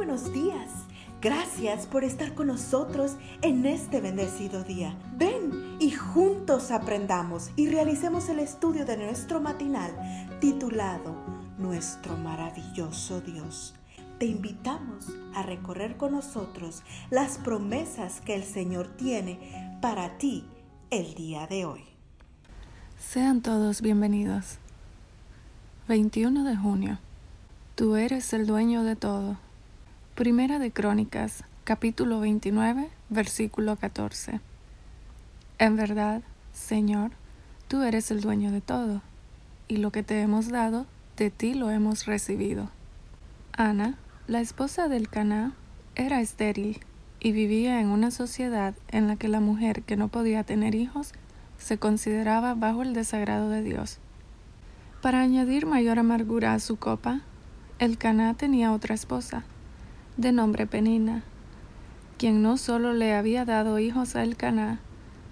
buenos días. Gracias por estar con nosotros en este bendecido día. Ven y juntos aprendamos y realicemos el estudio de nuestro matinal titulado Nuestro maravilloso Dios. Te invitamos a recorrer con nosotros las promesas que el Señor tiene para ti el día de hoy. Sean todos bienvenidos. 21 de junio. Tú eres el dueño de todo. Primera de Crónicas, capítulo 29, versículo 14. En verdad, Señor, tú eres el dueño de todo, y lo que te hemos dado, de ti lo hemos recibido. Ana, la esposa del Caná, era estéril y vivía en una sociedad en la que la mujer que no podía tener hijos se consideraba bajo el desagrado de Dios. Para añadir mayor amargura a su copa, el Caná tenía otra esposa, de nombre Penina, quien no solo le había dado hijos a Elcaná,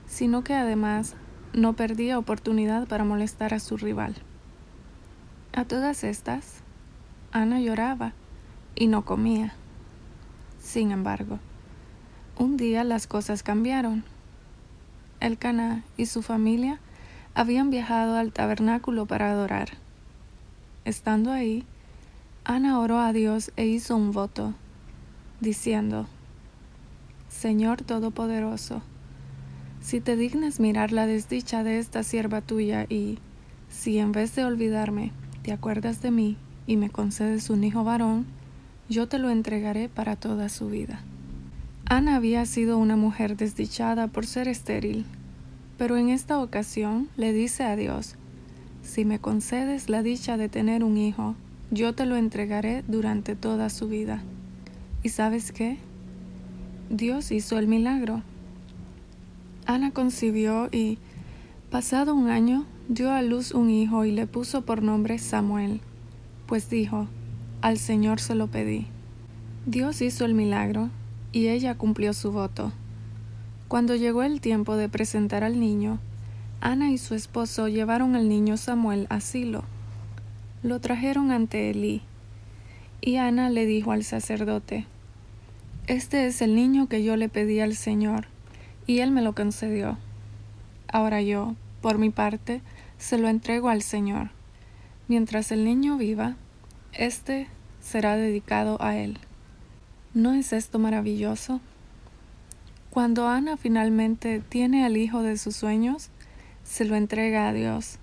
sino que además no perdía oportunidad para molestar a su rival. A todas estas, Ana lloraba y no comía. Sin embargo, un día las cosas cambiaron. Elcaná y su familia habían viajado al tabernáculo para adorar. Estando ahí, Ana oró a Dios e hizo un voto diciendo, Señor Todopoderoso, si te dignas mirar la desdicha de esta sierva tuya y, si en vez de olvidarme, te acuerdas de mí y me concedes un hijo varón, yo te lo entregaré para toda su vida. Ana había sido una mujer desdichada por ser estéril, pero en esta ocasión le dice a Dios, si me concedes la dicha de tener un hijo, yo te lo entregaré durante toda su vida. ¿Y sabes qué? Dios hizo el milagro. Ana concibió y, pasado un año, dio a luz un hijo y le puso por nombre Samuel, pues dijo, al Señor se lo pedí. Dios hizo el milagro y ella cumplió su voto. Cuando llegó el tiempo de presentar al niño, Ana y su esposo llevaron al niño Samuel a Silo. Lo trajeron ante Elí y Ana le dijo al sacerdote, Este es el niño que yo le pedí al Señor, y él me lo concedió. Ahora yo, por mi parte, se lo entrego al Señor. Mientras el niño viva, éste será dedicado a él. ¿No es esto maravilloso? Cuando Ana finalmente tiene al hijo de sus sueños, se lo entrega a Dios,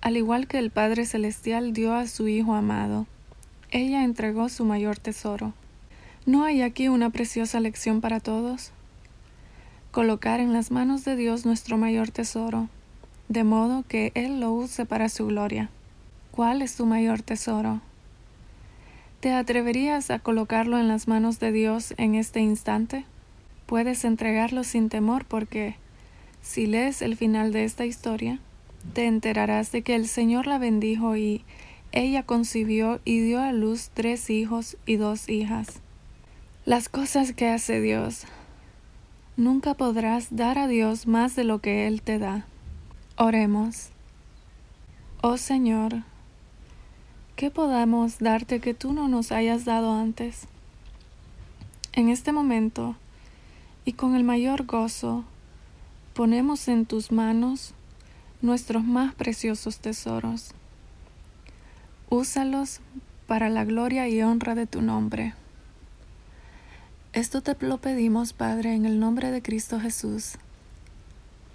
al igual que el Padre Celestial dio a su Hijo amado ella entregó su mayor tesoro. ¿No hay aquí una preciosa lección para todos? Colocar en las manos de Dios nuestro mayor tesoro, de modo que Él lo use para su gloria. ¿Cuál es tu mayor tesoro? ¿Te atreverías a colocarlo en las manos de Dios en este instante? Puedes entregarlo sin temor porque, si lees el final de esta historia, te enterarás de que el Señor la bendijo y ella concibió y dio a luz tres hijos y dos hijas. Las cosas que hace Dios. Nunca podrás dar a Dios más de lo que Él te da. Oremos. Oh Señor, ¿qué podamos darte que tú no nos hayas dado antes? En este momento, y con el mayor gozo, ponemos en tus manos nuestros más preciosos tesoros. Úsalos para la gloria y honra de tu nombre. Esto te lo pedimos, Padre, en el nombre de Cristo Jesús.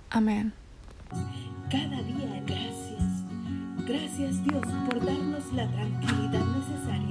Amén. Cada día gracias. Gracias Dios por darnos la tranquilidad necesaria